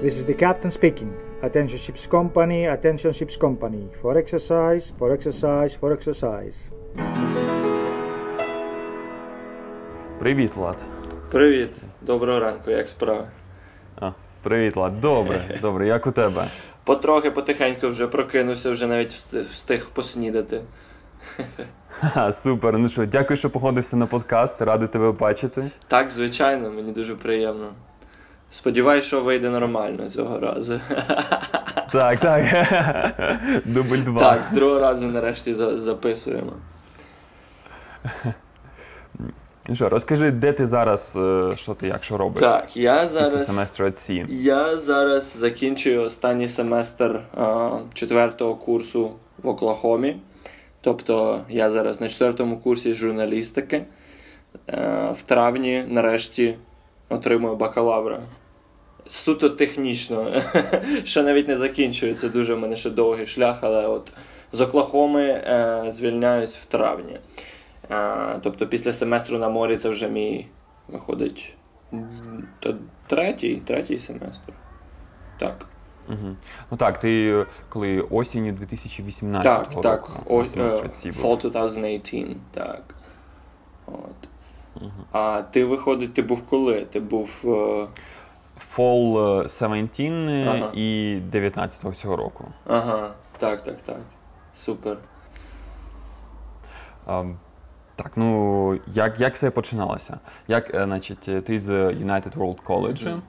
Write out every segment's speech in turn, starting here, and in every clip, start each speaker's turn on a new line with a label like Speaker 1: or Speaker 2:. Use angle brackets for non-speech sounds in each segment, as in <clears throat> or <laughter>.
Speaker 1: This is the captain speaking. Attention ships company, attention ships company. For exercise, for exercise, for exercise.
Speaker 2: Привіт, Влад.
Speaker 3: Привіт, доброго ранку, як справи?
Speaker 2: А, Привіт, Влад. Добре, <laughs> добре, як у тебе?
Speaker 3: Потрохи потихеньку вже прокинувся, вже навіть встиг поснідати.
Speaker 2: Ха, Супер. Ну що, дякую, що погодився на подкаст. Радий тебе бачити.
Speaker 3: Так, звичайно, мені дуже приємно. Сподіваюсь, що вийде нормально цього разу. <laughs>
Speaker 2: Так, так. <laughs> Дубль два.
Speaker 3: Так, з другого разу нарешті записуємо.
Speaker 2: Ну що, розкажи, де ти зараз, е, що ти як що робиш?
Speaker 3: Так, я зараз
Speaker 2: після семестру
Speaker 3: Я зараз закінчую останній семестр а, четвертого курсу в Оклахомі. Тобто я зараз на четвертому курсі журналістики. А, е, в травні нарешті отримую бакалавра. Суто технічно, <laughs> ще навіть не закінчується, дуже в мене ще довгий шлях, але от з Оклахоми е, звільняюсь в травні. Е, тобто після семестру на морі це вже мій виходить то третій третій семестр. Так.
Speaker 2: Угу. Ну так, ти коли осінню 2018
Speaker 3: так,
Speaker 2: року.
Speaker 3: Так,
Speaker 2: ось
Speaker 3: uh, Fall 2018, так. От. Угу. А ти виходить, ти був коли? Ти був. Uh...
Speaker 2: Fall 17 ага. і 19 цього року.
Speaker 3: Ага, так, так, так. Супер.
Speaker 2: А, так, ну як як все починалося? Як, е, значить, ти з United World College.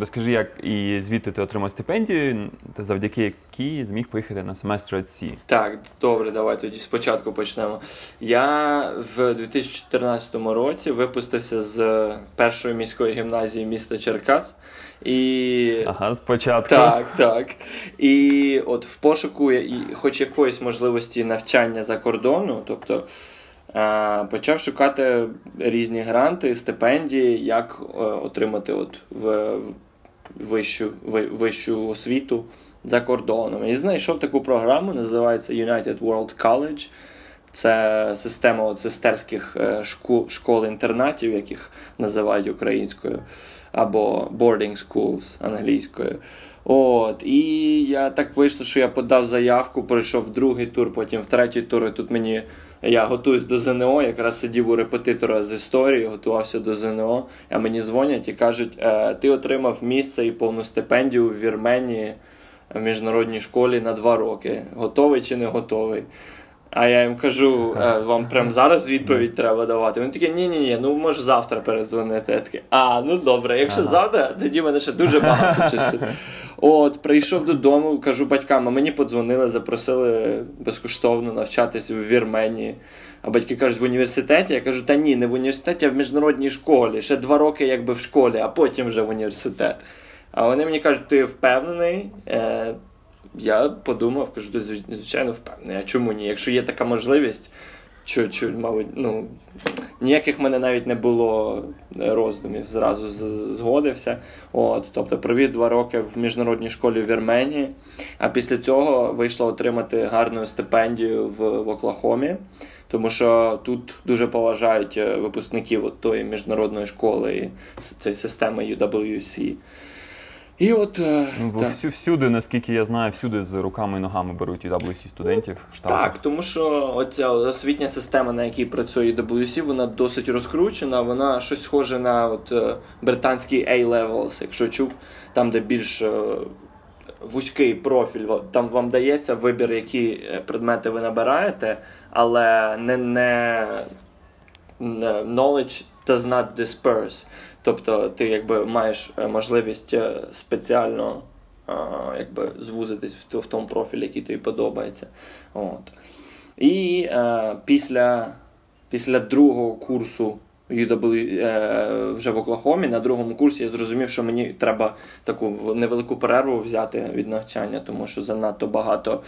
Speaker 2: Розкажи, як і звідти ти отримав стипендію, та завдяки якій зміг поїхати на семестр at
Speaker 3: Так, добре, давай тоді спочатку почнемо. Я в 2014 році випустився з першої міської гімназії міста Черкас. І...
Speaker 2: Ага, спочатку.
Speaker 3: Так, так. І от в пошуку, хоч якоїсь можливості навчання за кордону, тобто почав шукати різні гранти, стипендії, як е, отримати от в вищу, вищу освіту за кордоном. І знайшов таку програму, називається United World College. Це система от сестерських е, школ-інтернатів, яких називають українською, або boarding schools англійською. От, І я так вийшло, що я подав заявку, пройшов другий тур, потім в третій тур. і Тут мені я готуюсь до ЗНО, якраз сидів у репетитора з історії, готувався до ЗНО. А мені дзвонять і кажуть: «Е, ти отримав місце і повну стипендію в Вірменії в міжнародній школі на два роки. Готовий чи не готовий? А я їм кажу, «Е, вам прямо зараз відповідь треба давати. Вони такі, ні-ні, ні ну може завтра перезвонити. Я такий, а, ну добре, якщо ага. завтра, тоді мене ще дуже багато <laughs> часу. От, прийшов додому, кажу батькам, а мені подзвонили, запросили безкоштовно навчатись в Вірменії. А батьки кажуть, в університеті. Я кажу, та ні, не в університеті, а в міжнародній школі. Ще два роки якби в школі, а потім вже в університет. А вони мені кажуть, ти впевнений? Е, Я подумав, кажу, звичайно, впевнений. А чому ні? Якщо є така можливість, що, що, мабуть, ну, ніяких в мене навіть не було роздумів, зразу згодився. От, Тобто провів два роки в міжнародній школі в Вірменії, а після цього вийшло отримати гарну стипендію в, в Оклахомі, тому що тут дуже поважають е, випускників от тої міжнародної школи і цієї системи UWC.
Speaker 2: І от е, ну, всю, всюди, наскільки я знаю, всюди з руками і ногами беруть UWC студентів.
Speaker 3: Штатах. Так, тому що оця освітня система, на якій працює UWC, вона досить розкручена. Вона щось схоже на от, е, британський A-levels, якщо чув, там, де більш е, вузький профіль, там вам дається вибір, які предмети ви набираєте, але не, не knowledge does not disperse. Тобто ти якби маєш е, можливість е, спеціально якби звузитись в, в тому профілі, який тобі подобається. От. І е, після після другого курсу UW, е, вже в Оклахомі, на другому курсі я зрозумів, що мені треба таку невелику перерву взяти від навчання, тому що занадто багато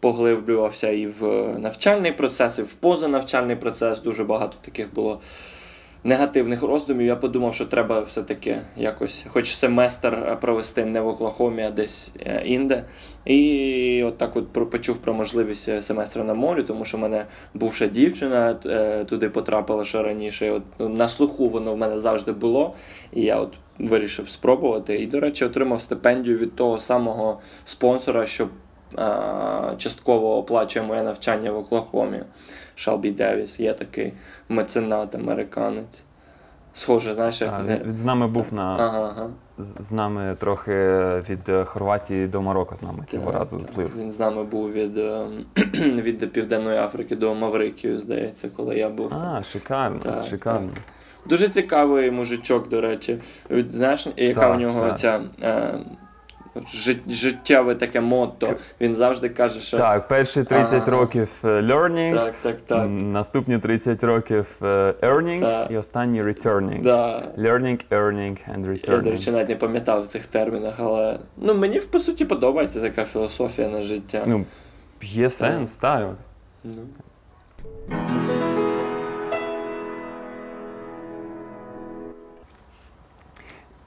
Speaker 3: поглиблювався і в навчальний процес, і в позанавчальний процес. Дуже багато таких було негативних роздумів, я подумав, що треба все-таки якось, хоч семестр е, провести не в Оклахомі, а десь е, інде. І от так от почув про можливість е, семестру на морі, тому що в мене бувша дівчина туди потрапила ще раніше. От ну, На слуху воно в мене завжди було. І я от вирішив спробувати. І, до речі, отримав стипендію від того самого спонсора, що а, частково оплачує моє навчання в Оклахомі. Шалбі Девіс, є такий меценат, американець. Схоже, знаєш, як
Speaker 2: А, він з нами був на
Speaker 3: Ага, ага.
Speaker 2: з з нами трохи від е, Хорватії до Марокко з нами цього
Speaker 3: Так,
Speaker 2: разу
Speaker 3: так.
Speaker 2: плив.
Speaker 3: Він з нами був від, ем, <clears throat> від Південної Африки до Маврикію, здається, коли я був.
Speaker 2: А, шикарно,
Speaker 3: Так,
Speaker 2: шикарно.
Speaker 3: Дуже цікавий мужичок, до речі. Знаєш, яка
Speaker 2: Так,
Speaker 3: у нього
Speaker 2: так.
Speaker 3: ця е, життєве таке мотто. Він завжди каже, що
Speaker 2: Так, перші 30
Speaker 3: Ага.
Speaker 2: років е, learning,
Speaker 3: так, так. так.
Speaker 2: наступні 30 років е, earning
Speaker 3: Так.
Speaker 2: і останні returning.
Speaker 3: Да.
Speaker 2: Learning, earning and returning.
Speaker 3: Я, до речі, навіть не пам'ятав в цих термінах, але ну, мені по суті подобається така філософія на життя.
Speaker 2: Ну, є сенс, так.
Speaker 3: Ну.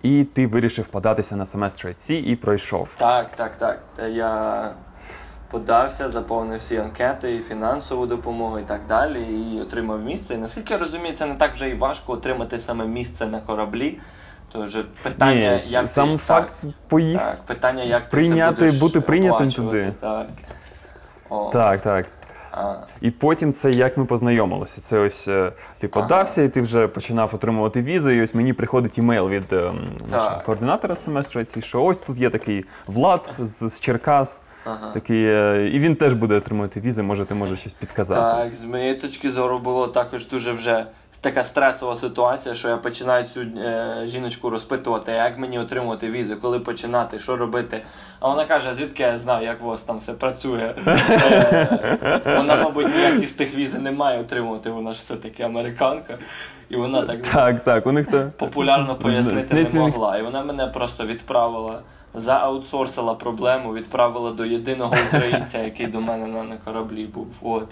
Speaker 2: І ти вирішив податися на семестр IC і пройшов.
Speaker 3: Так, так, так. Я подався, заповнив всі анкети, і фінансову допомогу і так далі, і отримав місце. І наскільки я розумію, це не так вже і важко отримати саме місце на кораблі. То вже питання,
Speaker 2: Ні,
Speaker 3: як
Speaker 2: сам
Speaker 3: ти,
Speaker 2: факт поїхав.
Speaker 3: так, питання, як ти
Speaker 2: прийняти,
Speaker 3: це будеш
Speaker 2: бути прийнятим туди.
Speaker 3: Так. О,
Speaker 2: Так, так. І потім це як ми познайомилися. Це ось е, ти
Speaker 3: Ага.
Speaker 2: подався, і ти вже починав отримувати візи. І ось мені приходить імейл від ем, нашого координатора семестру що ось тут є такий Влад з, з Черкас.
Speaker 3: ага.
Speaker 2: Такий, е, і він теж буде отримувати візи, може ти можеш щось підказати.
Speaker 3: Так, з моєї точки зору було також дуже вже така стресова ситуація, що я починаю цю е, жіночку розпитувати, як мені отримувати візу, коли починати, що робити. А вона каже, звідки я знаю, як у вас там все працює. <laughs> Е, вона, мабуть, ніякі з тих візи не має отримувати, вона ж все-таки американка. І вона так
Speaker 2: Так, так, у них то
Speaker 3: популярно пояснити не могла. І вона мене просто відправила, зааутсорсила проблему, відправила до єдиного українця, який до мене на, на кораблі був. От.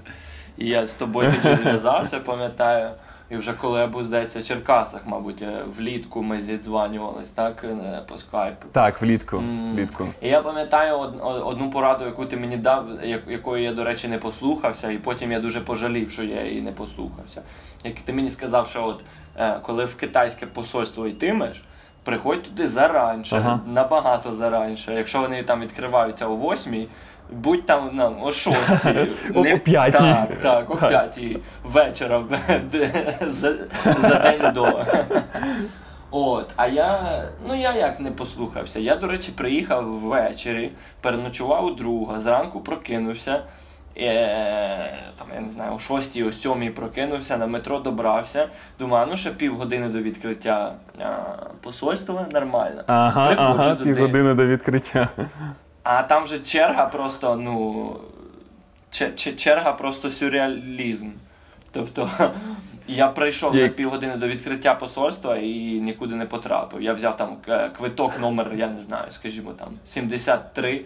Speaker 3: І я з тобою тоді <laughs> зв'язався, пам'ятаю. І вже коли я був, здається, в Черкасах, мабуть, е, влітку ми зідзванювались, так, е, по скайпу.
Speaker 2: Так, влітку. Влітку.
Speaker 3: І я пам'ятаю од- од- одну пораду, яку ти мені дав, якої я, до речі, не послухався, і потім я дуже пожалів, що я її не послухався. Як ти мені сказав, що от е, коли в китайське посольство йтимеш, приходь туди заранше,
Speaker 2: Ага.
Speaker 3: набагато заранше. Якщо вони там відкриваються о восьмій, будь там ну, о шостій. <laughs>
Speaker 2: О- о п'ятій.
Speaker 3: Так, так, о п'ятій вечора за, за день до. От, а я, ну я як не послухався. Я, до речі, приїхав ввечері, переночував у друга, зранку прокинувся. Е, там, я не знаю, о 6 о 7 прокинувся, на метро добрався. Думаю, ну ще півгодини до відкриття а, посольства, нормально.
Speaker 2: Ага,
Speaker 3: Приходжу
Speaker 2: ага,
Speaker 3: туди.
Speaker 2: півгодини до відкриття.
Speaker 3: А там же черга просто, ну. че- че- Черга просто сюрреалізм. Тобто <laughs> я прийшов за півгодини до відкриття посольства і нікуди не потрапив. Я взяв там е, квиток номер, я не знаю, скажімо там, 73.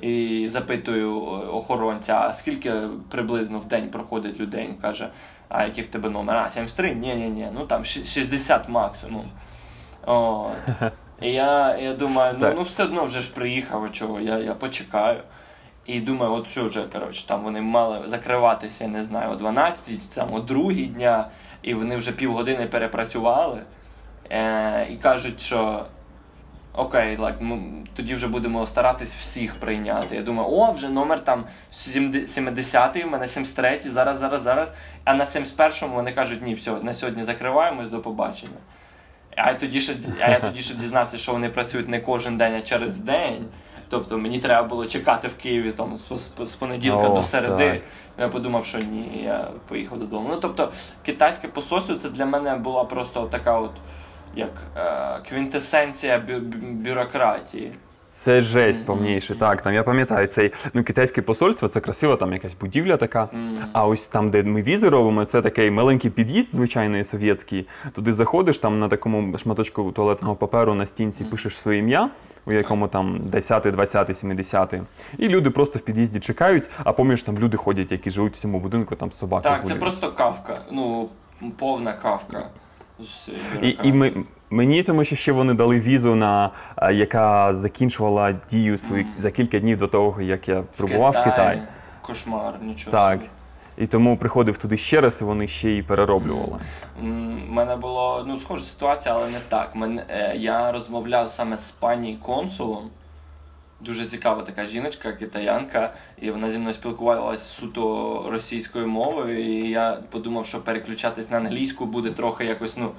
Speaker 3: І запитую охоронця, а скільки приблизно в день проходить людей? Він каже, а який в тебе номер? А, 73? Ні, ні, ні, ну там 60 максимум. От. <laughs> І я, я думаю, ну, ну все одно вже ж приїхав, а чого, я, я почекаю. І думаю, от все вже, коротше, там вони мали закриватися, я не знаю, о 12, там о 2 дня, і вони вже півгодини перепрацювали. Е, і кажуть, що окей, like, ми, тоді вже будемо старатись всіх прийняти. Я думаю, о, вже номер там 70-й, у мене 73-й, зараз, зараз, зараз. А на 71-му вони кажуть, ні, все, на сьогодні закриваємось, до побачення. А я тоді ще, а я тоді ще дізнався, що вони працюють не кожен день, а через день. Тобто мені треба було чекати в Києві там, з, з- понеділка
Speaker 2: О,
Speaker 3: до середи.
Speaker 2: так.
Speaker 3: Я подумав, що ні, я поїхав додому. Ну тобто, китайське посольство це для мене була просто така от як е, квінтесенція бю- бю- бюрократії.
Speaker 2: Це жесть повніше. Так, там я пам'ятаю цей ну китайське посольство, це красива там якась будівля така. А ось там, де ми візи робимо, це такий маленький під'їзд, звичайний совєтський. Туди заходиш, там на такому шматочку туалетного паперу на стінці пишеш своє ім'я, у якому там 10, 20, 70. І люди просто в під'їзді чекають, а поміж там люди ходять, які живуть в цьому будинку, там собаки
Speaker 3: Так, це просто кавка. Ну, повна кавка. З
Speaker 2: І, і ми, мені тому що ще вони дали візу, на, яка закінчувала дію
Speaker 3: Мгм.
Speaker 2: за кілька днів до того, як я прибував в Китай.
Speaker 3: Кошмар, нічого.
Speaker 2: Так.
Speaker 3: собі.
Speaker 2: і тому приходив туди ще раз, і вони ще й перероблювали.
Speaker 3: У мене було ну, схожа ситуація, але не так. Мене, е, я розмовляв саме з пані консулом. Дуже цікава така жіночка, китаянка, і вона зі мною спілкувалася суто російською мовою, і я подумав, що переключатись на англійську буде трохи якось ну,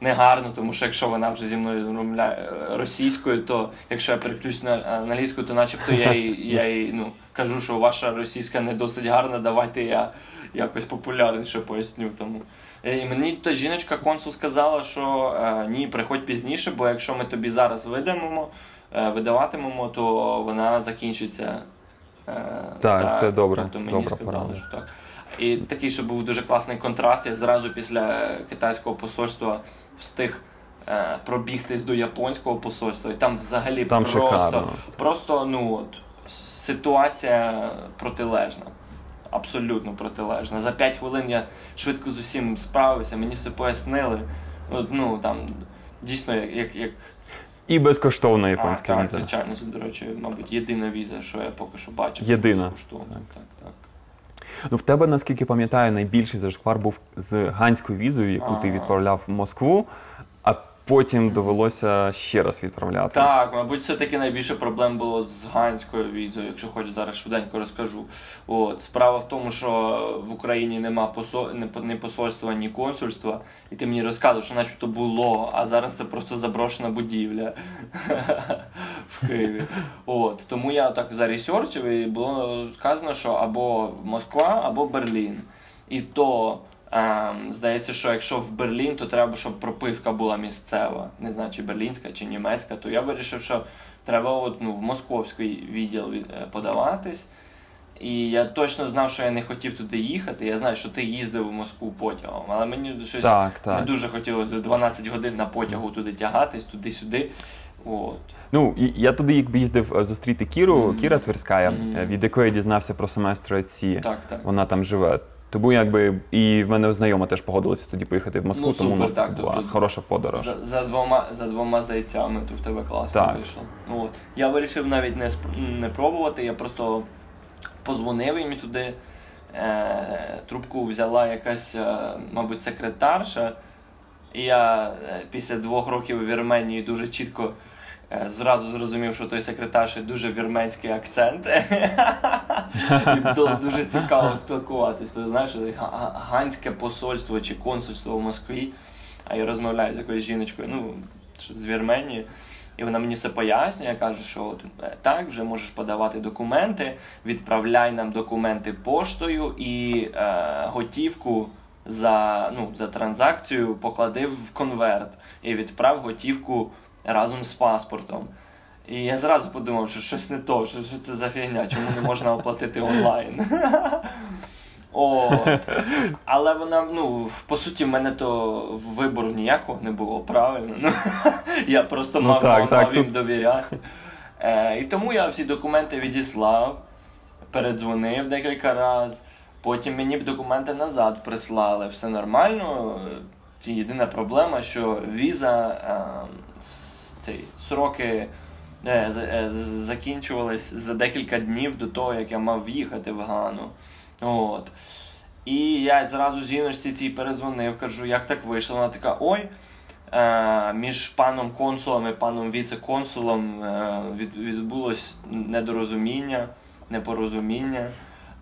Speaker 3: негарно, тому що якщо вона вже зі мною розмовляє російською, то якщо я переключусь на англійську, то начебто я їй, <laughs> я їй ну, кажу, що ваша російська не досить гарна, давайте я якось популярніше поясню. Тому. Е, і мені та жіночка консул сказала, що е, ні, приходь пізніше, бо якщо ми тобі зараз видамемо, е, видаватимемо, то вона закінчиться. Е,
Speaker 2: так,
Speaker 3: та,
Speaker 2: це добре.
Speaker 3: Тобто мені
Speaker 2: добре
Speaker 3: сказали, що так. І такий, що був дуже класний контраст. Я зразу після китайського посольства встиг е, пробігтись до японського посольства, і там взагалі
Speaker 2: Там
Speaker 3: просто,
Speaker 2: шикарно.
Speaker 3: просто ну от, ситуація протилежна. Абсолютно протилежна. За 5 хвилин я швидко з усім справився, мені все пояснили. Ну там дійсно як. як, як...
Speaker 2: І безкоштовна
Speaker 3: А,
Speaker 2: японська
Speaker 3: так,
Speaker 2: віза.
Speaker 3: звичайно, це, до речі, мабуть, єдина віза, що я поки що бачив.
Speaker 2: Єдина.
Speaker 3: безкоштовна. Так, так.
Speaker 2: Ну, в тебе, наскільки пам'ятаю, найбільший зашквар був з ганською візою, яку ти відправляв в Москву, а потім довелося ще раз відправляти.
Speaker 3: Так, мабуть, все-таки найбільше проблем було з ганською візою, якщо хочеш зараз швиденько розкажу. От справа в тому, що в Україні нема посол... ні по- ні посольства, ні консульства, і ти мені розказував, що начебто було, а зараз це просто заброшена будівля <laughs> в Києві. От тому я так заресерчив, і було сказано, що або Москва, або Берлін. І то. Ем, здається, що якщо в Берлін, то треба, щоб прописка була місцева. Не знаю, чи берлінська, чи німецька, то я вирішив, що треба от, ну, в московський відділ е, подаватись. І я точно знав, що я не хотів туди їхати. Я знаю, що ти їздив у Москву потягом, але мені щось
Speaker 2: Так,
Speaker 3: не дуже хотілося 12 годин на потягу туди тягатись, туди-сюди. От.
Speaker 2: Ну, я туди якби їздив е, зустріти Кіру,
Speaker 3: Мгм.
Speaker 2: Кіра Тверська, е, від якої я дізнався про семестр ці.
Speaker 3: Так, так.
Speaker 2: Вона там живе. Тому якби і в мене знайома теж погодилася тоді поїхати в Москву,
Speaker 3: Ну,
Speaker 2: тому у нас
Speaker 3: так,
Speaker 2: була
Speaker 3: тобто
Speaker 2: хороша подорож.
Speaker 3: За, за, двома, за двома зайцями то в тебе класно
Speaker 2: Так.
Speaker 3: вийшло. Ну, От. Я вирішив навіть не, сп- не пробувати, я просто позвонив їм і туди. Е, трубку взяла якась, е, мабуть, секретарша. І я е, після двох років у Вірменії дуже чітко зразу зрозумів, що той секретарші дуже вірменський акцент. <laughs> І було дуже цікаво спілкуватись. Бо, Знаєш, ганське посольство чи консульство в Москві. А я розмовляю з якоюсь жіночкою, ну, з Вірменії. І вона мені все пояснює, каже, що е, так, вже можеш подавати документи, відправляй нам документи поштою і е, готівку за, ну, за транзакцію поклади в конверт і відправ готівку разом з паспортом. І я зразу подумав, що щось не то, що, що це за фігня, чому не можна оплатити онлайн. <laughs> От. Але вона, ну, по суті, в мене то вибору ніякого не було, правильно. Ну, <laughs> я просто
Speaker 2: Ну,
Speaker 3: мав,
Speaker 2: так,
Speaker 3: мав,
Speaker 2: так,
Speaker 3: мав їм
Speaker 2: тут-
Speaker 3: довіряти. Е, і тому я всі документи відіслав, передзвонив декілька разів, потім мені б документи назад прислали. Все нормально. Ті- Єдина проблема, що віза, е, цей, сроки е, е, закінчувались за декілька днів до того, як я мав в'їхати в Гану. От. І я зразу жіночці цій перезвонив, кажу, як так вийшло. Вона така, ой, е, між паном консулом і паном віце-консулом від, відбулось недорозуміння, непорозуміння.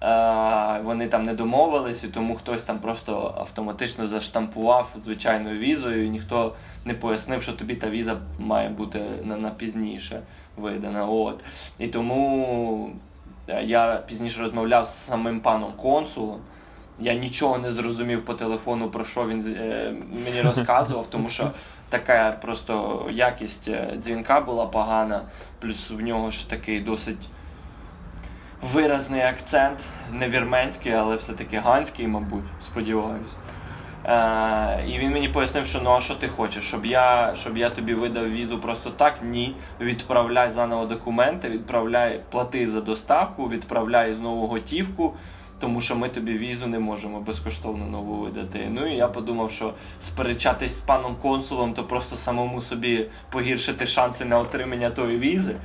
Speaker 3: Е, вони там не домовились, і тому хтось там просто автоматично заштампував звичайною візою, і ніхто не пояснив, що тобі та віза має бути на, на пізніше видана. От. І тому е, я пізніше розмовляв з самим паном консулом. Я нічого не зрозумів по телефону, про що він е, мені <laughs> розказував, тому що така просто якість е, дзвінка була погана, плюс в нього ж такий досить виразний акцент, не вірменський, але все-таки ганський, мабуть, сподіваюсь. Е, і він мені пояснив, що ну а що ти хочеш, щоб я, щоб я тобі видав візу просто так? Ні. Відправляй заново документи, відправляй, плати за доставку, відправляй знову готівку, тому що ми тобі візу не можемо безкоштовно нову видати. Ну і я подумав, що сперечатись з паном консулом, то просто самому собі погіршити шанси на отримання тої візи.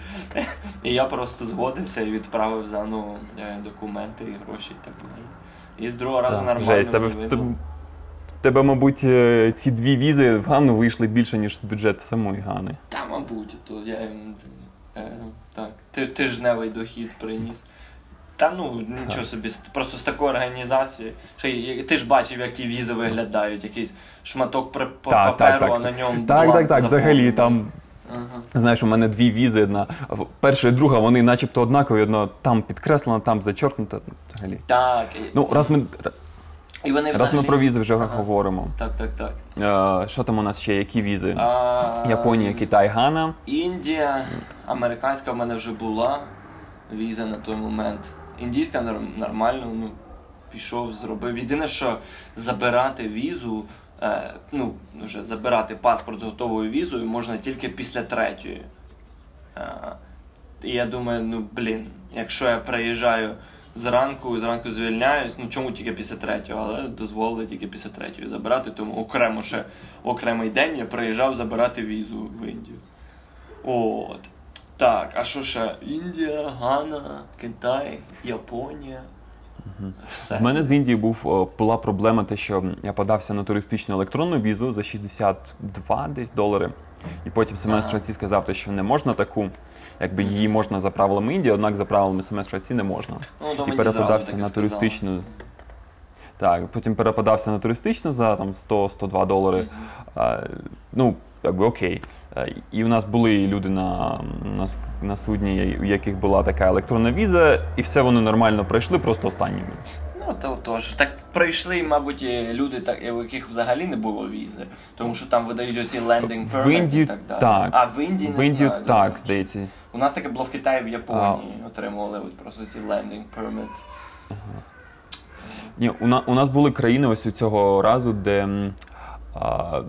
Speaker 3: І я просто згодився і відправив заново е, документи і гроші і так далі. І з другого разу нормально.
Speaker 2: Жесть, тебе, тебе, мабуть, е, ці дві візи в Ганну вийшли більше, ніж бюджет самої Гани.
Speaker 3: Та, мабуть, то я. Е, так. Тижневий дохід приніс. Та ну, нічого
Speaker 2: Так.
Speaker 3: собі, просто з такою організацією. Ти ж бачив, як ті візи виглядають, якийсь шматок пр- п-
Speaker 2: Так,
Speaker 3: паперу,
Speaker 2: так,
Speaker 3: а на ньому.
Speaker 2: Так, так, так. Взагалі там.
Speaker 3: Ага.
Speaker 2: Знаєш, у мене дві візи, одна перша і друга, вони начебто однакові, одна там підкреслена, там зачеркнута. Взагалі.
Speaker 3: Так.
Speaker 2: Ну, раз ми,
Speaker 3: і вони
Speaker 2: раз ми про візи вже
Speaker 3: Ага.
Speaker 2: говоримо.
Speaker 3: Так, так, так.
Speaker 2: Е, Що там у нас ще? Які візи?
Speaker 3: А,
Speaker 2: Японія, Китай, Гана.
Speaker 3: Індія, американська в мене вже була віза на той момент. Індійська нормально, ну, пішов, зробив. Єдине, що забирати візу, е, ну, вже забирати паспорт з готовою візою можна тільки після третьої. Е, і я думаю, ну блін, якщо я приїжджаю зранку, зранку звільняюсь, ну чому тільки після третього, але дозволили тільки після третьої забирати, тому окремо ще окремий день я приїжджав забирати візу в Індію. От. Так, а що ще? Індія, Гана, Китай, Японія. Все.
Speaker 2: В мене з Індії був була проблема, те, що я подався на туристичну електронну візу за 62 десь долари. І потім
Speaker 3: Ага.
Speaker 2: АЦІ сказав, що не можна таку, якби її можна за правилами Індії, однак за правилами семестру АЦІ не можна.
Speaker 3: Ну,
Speaker 2: і переподався
Speaker 3: таке
Speaker 2: на
Speaker 3: сказали.
Speaker 2: туристичну. Так, потім переподався на туристичну за там 100-102 долари.
Speaker 3: Мгм.
Speaker 2: А, ну, якби окей. А, І у нас були люди на, на, на судні, у яких була така електронна віза, і все вони нормально пройшли, просто останніми.
Speaker 3: Ну, то тож. Так прийшли, мабуть, люди, так, у яких взагалі не було візи, тому що там видають оці landing
Speaker 2: В
Speaker 3: і так далі.
Speaker 2: так.
Speaker 3: А в Індії не
Speaker 2: В Індію
Speaker 3: знаю,
Speaker 2: так, здається.
Speaker 3: У нас таке було в Китаї, в Японії отримували от просто ці landing permits.
Speaker 2: Ні, у, на, у нас були країни ось у цього разу, де а,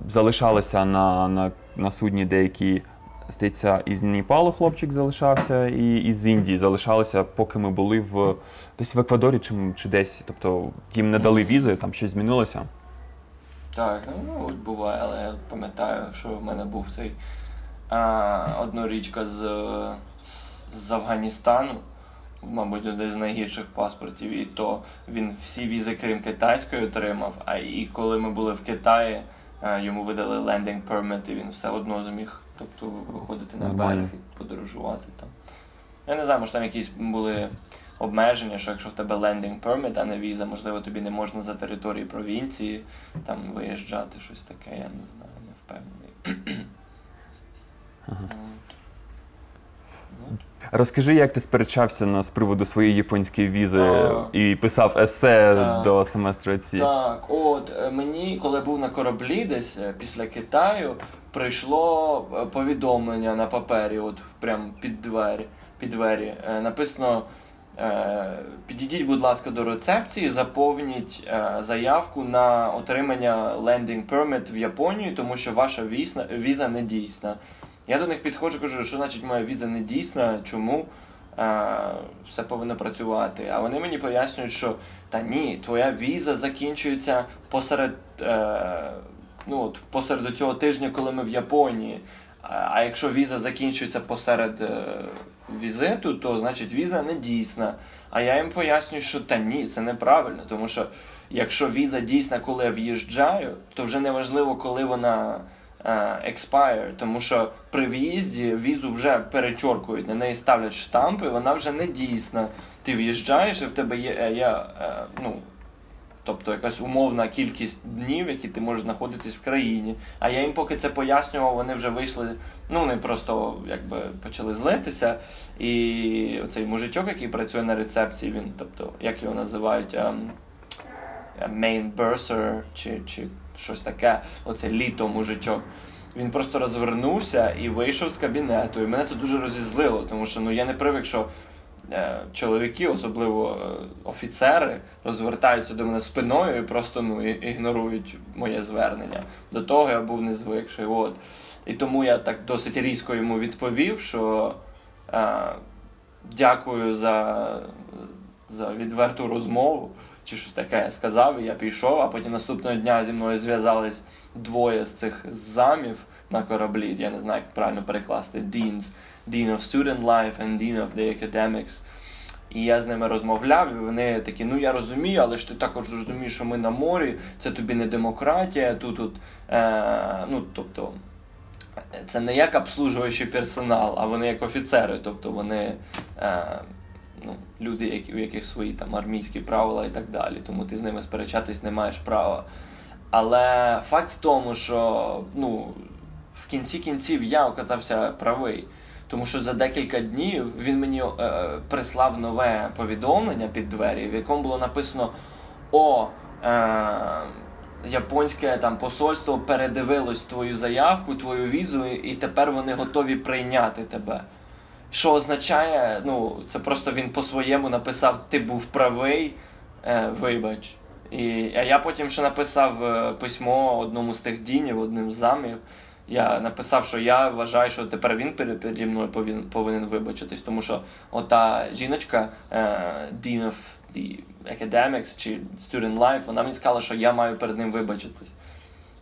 Speaker 2: залишалися на, на, на судні деякі, здається, із Непалу хлопчик залишався, і із Індії залишалися, поки ми були в десь в Еквадорі чи, чи десь. Тобто їм не дали візи, там щось змінилося.
Speaker 3: Так, ну от буває, але я пам'ятаю, що в мене був цей а, однорічка з, з, з Афганістану, мабуть, один з найгірших паспортів, і то він всі візи, крім китайської, отримав. А і коли ми були в Китаї, йому видали лендинг permit, і він все одно зміг тобто, виходити на
Speaker 2: Нормально.
Speaker 3: берег і подорожувати там. Я не знаю, може там якісь були обмеження, що якщо в тебе лендинг permit, а не віза, можливо, тобі не можна за території провінції там виїжджати, щось таке, я не знаю, не впевнений.
Speaker 2: Ага.
Speaker 3: От.
Speaker 2: Розкажи, як ти сперечався на з приводу своєї японської візи
Speaker 3: А.
Speaker 2: і писав есе
Speaker 3: Так.
Speaker 2: до семестру ці.
Speaker 3: Так, от е, мені, коли був на кораблі десь е, після Китаю, прийшло е, повідомлення на папері, от прям під двері. Під двері. Написано: підійдіть, будь ласка, до рецепції, заповніть заявку на отримання landing permit в Японію, тому що ваша віза не дійсна. Я до них підходжу, кажу, що значить моя віза не дійсна, чому? Е, все повинно працювати. А вони мені пояснюють, що та ні, твоя віза закінчується посеред, е, ну, от, посеред цього тижня, коли ми в Японії. А, а якщо віза закінчується посеред е, візиту, то значить віза не дійсна. А я їм пояснюю, що та ні, це неправильно, тому що якщо віза дійсна, коли я в'їжджаю, то вже не важливо, коли вона expire, тому що при в'їзді візу вже перечоркують, на неї ставлять штампи, вона вже не дійсна. Ти в'їжджаєш, і в тебе є, е, є е, ну, тобто якась умовна кількість днів, які ти можеш знаходитись в країні. А я їм поки це пояснював, вони вже вийшли, ну вони просто якби почали злитися. І оцей мужичок, який працює на рецепції, він, тобто, як його називають, ем, main bursar чи, чи щось таке, оце літо мужичок. Він просто розвернувся і вийшов з кабінету. І мене це дуже розізлило, тому що ну я не привик, що е, чоловіки, особливо е, офіцери, розвертаються до мене спиною і просто ну, ігнорують моє звернення. До того я був не звикший. От. І тому я так досить різко йому відповів, що е, дякую за, за відверту розмову. Чи щось таке я сказав, і я пішов, а потім наступного дня зі мною зв'язались двоє з цих замів на кораблі. Я не знаю, як правильно перекласти. Deans, Dean of Student Life and Dean of the Academics. І я з ними розмовляв, і вони такі, ну я розумію, але ж ти також розумієш, що ми на морі, це тобі не демократія, тут, тут е, ну, тобто, це не як обслужуючий персонал, а вони як офіцери, тобто вони е, ну, люди, які, у яких свої там армійські правила і так далі. Тому ти з ними сперечатись не маєш права. Але факт в тому, що ну, в кінці кінців я оказався правий. Тому що за декілька днів він мені е, прислав нове повідомлення під двері, в якому було написано: О, е, японське там посольство передивилось твою заявку, твою візу, і тепер вони готові прийняти тебе. Що означає, ну, це просто він по-своєму написав: Ти був правий, е, вибач. І, А я потім ще написав е, письмо одному з тих дінів, одним з замів. Я написав, що я вважаю, що тепер він переді мною повинен, повинен вибачитись, тому що ота жіночка, uh, Dean of the Academics чи Student Life, вона мені сказала, що я маю перед ним вибачитись.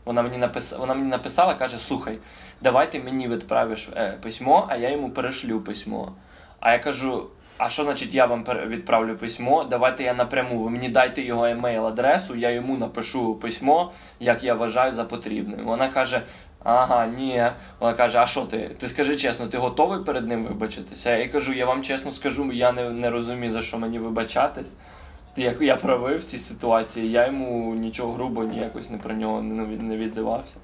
Speaker 3: Вона мені написала, вона мені написала, каже: слухай, давай ти мені відправиш е, письмо, а я йому перешлю письмо. А я кажу: а що значить я вам відправлю письмо? Давайте я напряму. Ви мені дайте його емейл-адресу, я йому напишу письмо, як я вважаю за потрібне. Вона каже: Ага, ні. Вона каже: А що ти? Ти скажи чесно, ти готовий перед ним вибачитися? Я кажу, я вам чесно скажу, я не не розумію, за що мені вибачатись. Як я правив в цій ситуації, я йому нічого грубо ніякось не про нього не, не відзивався.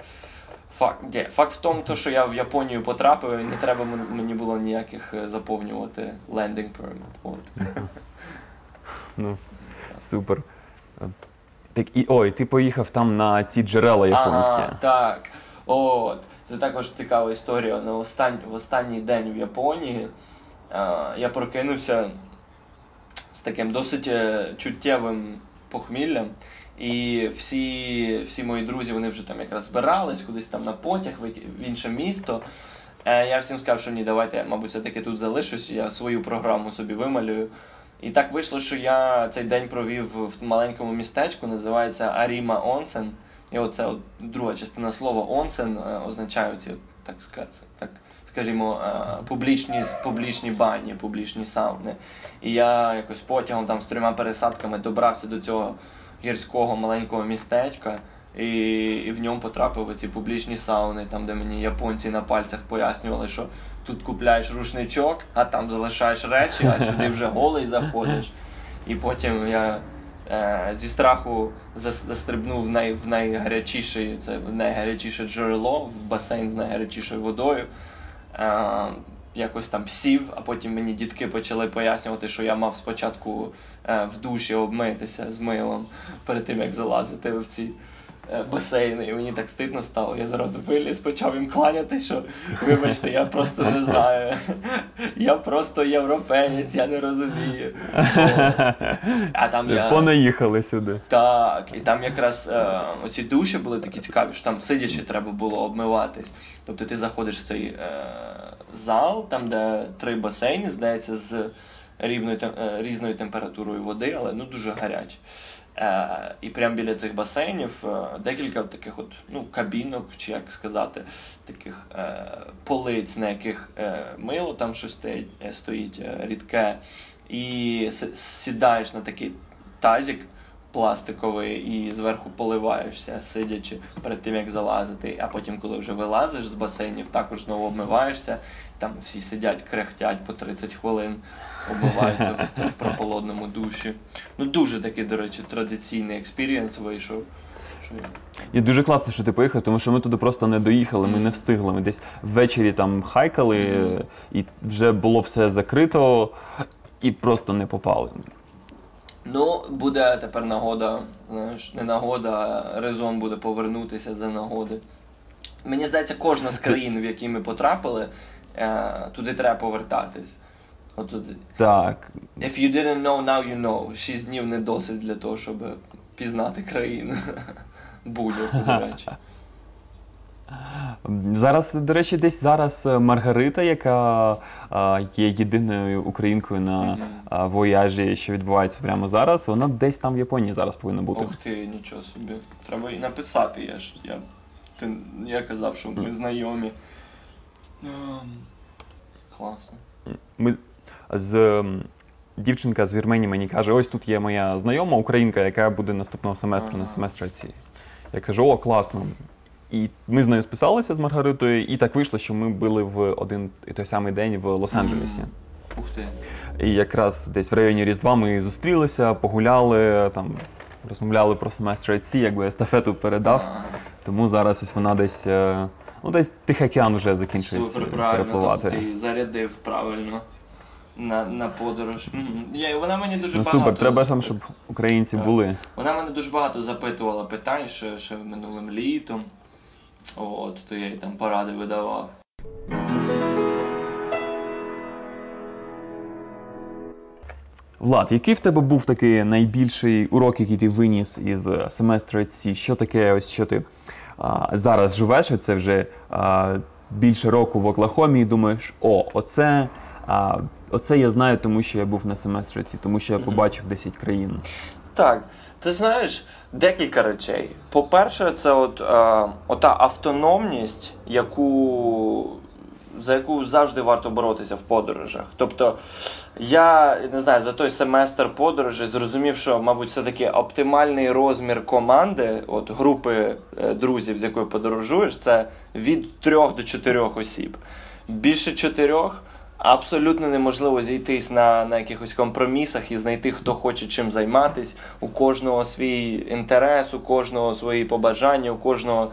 Speaker 3: Факт де, факт в тому, то, що я в Японію потрапив, і не треба мені було ніяких е, заповнювати лендинг permit. От. <laughs>
Speaker 2: Ну, Супер. Так і ой, ти поїхав там на ці джерела японські.
Speaker 3: Ага, Так. От. Це також цікава історія. На останній, в останній день в Японії а, я прокинувся з таким досить е, чуттєвим похміллям. І всі всі мої друзі вони вже там якраз збирались кудись там на потяг в інше місто. Е, я всім сказав, що ні, давайте мабуть, все-таки тут залишусь, я свою програму собі вималюю. І так вийшло, що я цей день провів в маленькому містечку, називається Аріма Онсен. І оце от друга частина слова онсен е, означає ці, так так, скажімо, е, публічні публічні бані, публічні сауни. І я якось потягом там з трьома пересадками добрався до цього гірського маленького містечка. І і в ньому потрапив ці публічні сауни, там, де мені японці на пальцях пояснювали, що тут купляєш рушничок, а там залишаєш речі, а сюди вже <laughs> голий заходиш. І потім я е, зі страху застрибнув в най, в найгарячіше, це в найгарячіше джерело, в басейн з найгарячішою водою. Е, Якось там сів, а потім мені дітки почали пояснювати, що я мав спочатку е, в душі обмитися з милом перед тим, як залазити в ці. Е, басейну, і мені так стидно стало. Я зразу виліз, почав їм кланяти, що вибачте, я просто не знаю. Я просто європеєць, я не розумію.
Speaker 2: А там я... Понаїхали сюди.
Speaker 3: Так, і там якраз е, оці душі були такі цікаві, що там сидячи треба було обмиватись. Тобто ти заходиш в цей е, зал, там де три басейни, здається, з рівною, е, різною температурою води, але ну дуже гарячі. Е, І прямо біля цих басейнів е, декілька таких от, ну, кабінок, чи як сказати, таких е, полиць, на яких мило там щось стоїть, рідке, і сідаєш на такий тазик пластиковий і зверху поливаєшся, сидячи перед тим, як залазити. А потім, коли вже вилазиш з басейнів, також знову обмиваєшся. Там всі сидять, крехтять по 30 хвилин обмиваються в, в прохолодному душі. Ну дуже такий, до речі, традиційний experience вийшов.
Speaker 2: І дуже класно, що ти поїхав, тому що ми туди просто не доїхали, ми не встигли. Ми десь ввечері там хайкали, і вже було все закрито, і просто не попали.
Speaker 3: Ну, буде тепер нагода, знаєш, не нагода, а резон буде повернутися за нагоди. Мені здається, кожна з країн, в які ми потрапили, туди треба повертатись.
Speaker 2: От, так.
Speaker 3: If you didn't know, now you know. Шість днів не досить для того, щоб пізнати країну. <laughs> Будь-яку, до речі. <laughs>
Speaker 2: Зараз, до речі, десь зараз Маргарита, яка а, є єдиною українкою на mm-hmm. вояжі, що відбувається прямо зараз, вона десь там в Японії зараз повинна бути.
Speaker 3: Ох ти, нічого собі. Треба і написати. Я ж я, ти, я казав, що ми знайомі. Um, класно.
Speaker 2: Ми з дівчинка з Вірменії мені каже: ось тут є моя знайома українка, яка буде наступного семестру
Speaker 3: Ага.
Speaker 2: на семестрі ці. Я кажу, о, класно. І ми з нею списалися з Маргаритою, і так вийшло, що ми були в один і той самий день в Лос-Анджелесі.
Speaker 3: Ух ти.
Speaker 2: І якраз десь в районі Різдва ми зустрілися, погуляли, там розмовляли про семестр IC, якби естафету передав.
Speaker 3: Ага.
Speaker 2: Тому зараз ось вона десь, е, ну десь Тихоокеан вже закінчується
Speaker 3: Супер, правильно,
Speaker 2: перепливати.
Speaker 3: тобто ти зарядив правильно на, на подорож. Я, вона мені дуже
Speaker 2: Ну
Speaker 3: багато.
Speaker 2: супер, треба там, щоб українці
Speaker 3: Так.
Speaker 2: були.
Speaker 3: Вона мене дуже багато запитувала питань ще, ще минулим літом. От, то я їй там поради видавав.
Speaker 2: Влад, який в тебе був такий найбільший урок, який ти виніс із семестру ці? Що таке, ось що ти а, зараз живеш? Оце вже а, більше року в Оклахомі і думаєш, о, оце, а, оце я знаю, тому що я був на семестриці, тому що я побачив 10 країн.
Speaker 3: Так, ти знаєш, декілька речей. По-перше, це от, е, ота автономність, яку, за яку завжди варто боротися в подорожах. Тобто, я не знаю, за той семестр подорожі зрозумів, що, мабуть, все-таки оптимальний розмір команди, от групи е, друзів, з якою подорожуєш, це від трьох до чотирьох осіб. Більше чотирьох абсолютно неможливо зійтись на, на якихось компромісах і знайти, хто хоче чим займатись. У кожного свій інтерес, у кожного свої побажання, у кожного,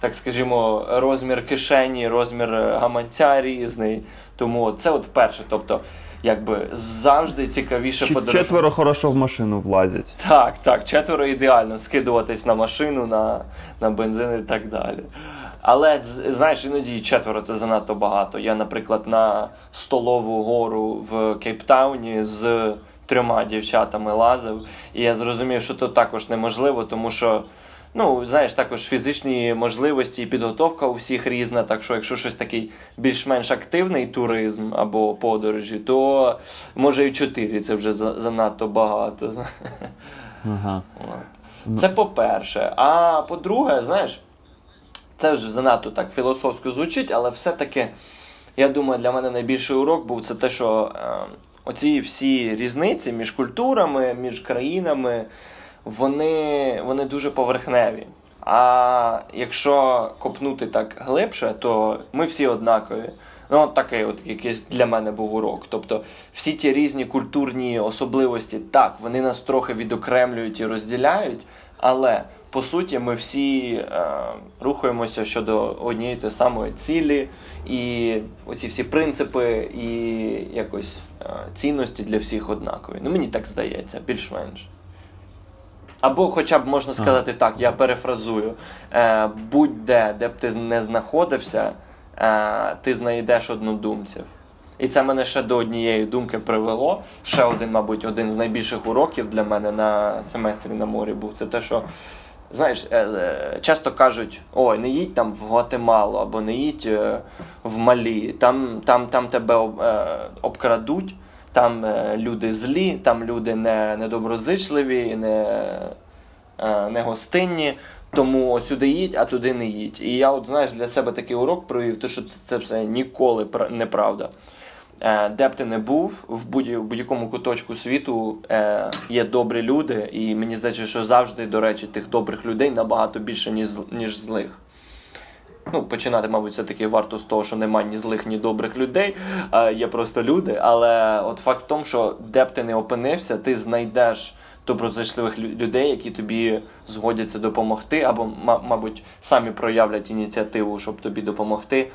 Speaker 3: так скажімо, розмір кишені, розмір е, гаманця різний. Тому це от перше. Тобто, якби завжди цікавіше
Speaker 2: Чи
Speaker 3: подорожувати.
Speaker 2: четверо хорошо в машину влазять.
Speaker 3: Так, так, четверо ідеально скидуватись на машину, на, на бензин і так далі. Але знаєш, іноді четверо це занадто багато. Я, наприклад, на столову гору в Кейптауні з трьома дівчатами лазив, і я зрозумів, що то також неможливо, тому що. Ну, знаєш, також фізичні можливості і підготовка у всіх різна. Так що, якщо щось такий більш-менш активний туризм або подорожі, то може і чотири це вже занадто багато.
Speaker 2: Ага.
Speaker 3: Це по-перше. А по-друге, знаєш, це вже занадто так філософсько звучить, але все-таки, я думаю, для мене найбільший урок був це те, що е, оці всі різниці між культурами, між країнами, вони, вони дуже поверхневі. А якщо копнути так глибше, то ми всі однакові. Ну, от такий от якийсь для мене був урок. Тобто всі ті різні культурні особливості, так, вони нас трохи відокремлюють і розділяють, але по суті ми всі е, рухаємося щодо однієї тої самої цілі, і оці всі принципи і якось е, цінності для всіх однакові. Ну мені так здається, більш-менш. Або хоча б можна сказати так, я перефразую. Е, будь-де, де б ти не знаходився, е, ти знайдеш однодумців. І це мене ще до однієї думки привело. Ще один, мабуть, один з найбільших уроків для мене на семестрі на морі був. Це те, що, знаєш, е, е, часто кажуть: ой, не їдь там в Гватемалу або не їдь е, в Малі, там, там, там тебе обкрадуть. Там е, люди злі, там люди не, недоброзичливі, не, е, не гостинні. Тому сюди їдь, а туди не їдь. І я, от знаєш, для себе такий урок провів, то що це, все ніколи пра- неправда. Е, де б ти не був, в будь- в будь-якому куточку світу є добрі люди, і мені здається, що завжди, до речі, тих добрих людей набагато більше, ніж, ніж злих. Ну, починати, мабуть, все-таки варто з того, що немає ні злих, ні добрих людей, а є просто люди. Але от факт в тому, що де б ти не опинився, ти знайдеш доброзичливих людей, які тобі згодяться допомогти, або, мабуть, самі проявлять ініціативу, щоб тобі допомогти,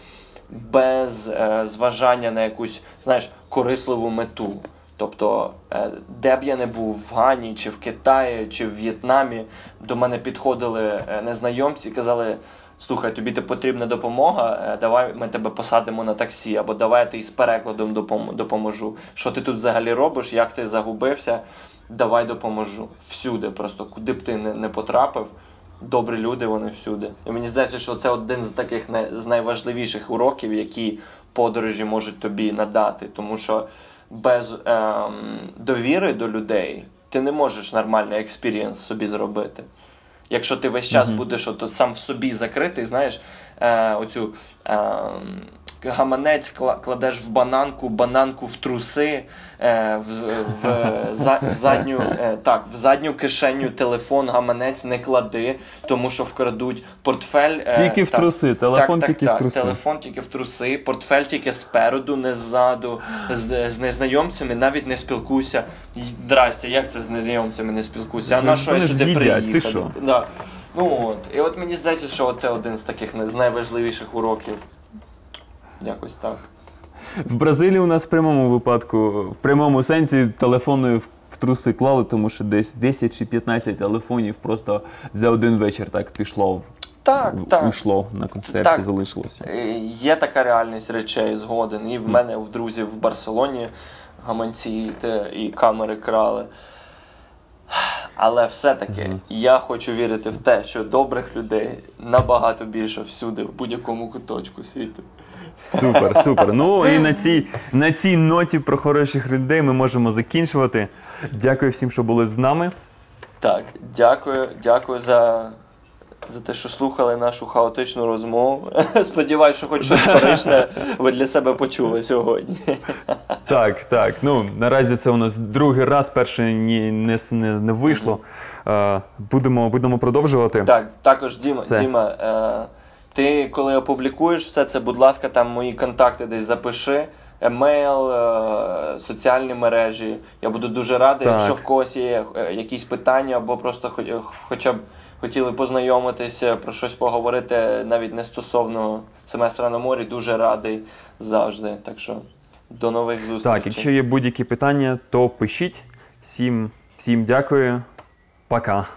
Speaker 3: без е, зважання на якусь, знаєш, корисливу мету. Тобто, е, де б я не був в Гані, чи в Китаї, чи в В'єтнамі, до мене підходили е, незнайомці і казали: слухай, тобі потрібна допомога, е, давай ми тебе посадимо на таксі, або давай я тобі з перекладом допом- допоможу. Що ти тут взагалі робиш, як ти загубився, давай допоможу. Всюди, просто куди б ти не, не потрапив. Добрі люди, вони всюди. І мені здається, що це один з таких най- з найважливіших уроків, які подорожі можуть тобі надати. Тому що без ем, довіри до людей ти не можеш нормальний experience собі зробити. Якщо ти весь час
Speaker 2: Мгм.
Speaker 3: будеш от сам в собі закритий, знаєш, е, оцю е, гаманець кла- кладеш в бананку, бананку в труси, е, в, в, в задню, е, так, в задню кишеню телефон, гаманець не клади, тому що вкрадуть портфель. е,
Speaker 2: Тільки в
Speaker 3: так,
Speaker 2: труси, телефон
Speaker 3: так,
Speaker 2: тільки
Speaker 3: так,
Speaker 2: в труси.
Speaker 3: Телефон тільки в труси, портфель тільки спереду, не ззаду. З, з незнайомцями навіть не спілкуйся. І, Здрасте, як це з незнайомцями не спілкуйся? А на що я сюди
Speaker 2: ти
Speaker 3: приїхав?
Speaker 2: що?
Speaker 3: Да. Ну от. І от мені здається, що це один з таких з найважливіших уроків. Якось так.
Speaker 2: В Бразилії у нас в прямому випадку, в прямому сенсі телефони в в труси клали, тому що десь 10 чи 15 телефонів просто за один вечір так пішло,
Speaker 3: Так, так.
Speaker 2: уйшло на концерті,
Speaker 3: Так.
Speaker 2: залишилося.
Speaker 3: Е, Є така реальність речей згоден. І в мене в друзів в Барселоні гаманці те, і камери крали. Але все-таки
Speaker 2: Мгм.
Speaker 3: я хочу вірити в те, що добрих людей набагато більше всюди, в будь-якому куточку світу.
Speaker 2: Супер, супер. Ну <laughs> і на цій, на цій ноті про хороших людей ми можемо закінчувати. Дякую всім, що були з нами.
Speaker 3: Так, дякую, дякую за, за те, що слухали нашу хаотичну розмову. <laughs> Сподіваюсь, що хоч щось корисне ви для себе почули сьогодні. <laughs>
Speaker 2: Так, так. Ну наразі це у нас другий раз, перший ні, не, не, не вийшло. Е, будемо, будемо продовжувати.
Speaker 3: Так, також Діма,
Speaker 2: Все.
Speaker 3: Діма, е, ти коли опублікуєш все це, будь ласка, там мої контакти десь запиши. Емейл, е, соціальні мережі. Я буду дуже радий,
Speaker 2: Так.
Speaker 3: якщо в когось є е, якісь питання, або просто е, хоча б хотіли познайомитися, про щось поговорити, навіть не стосовно семестра на морі, дуже радий завжди. Так що до нових зустрічей.
Speaker 2: Так, якщо є будь-які питання, то пишіть. Всім, всім дякую. Пока.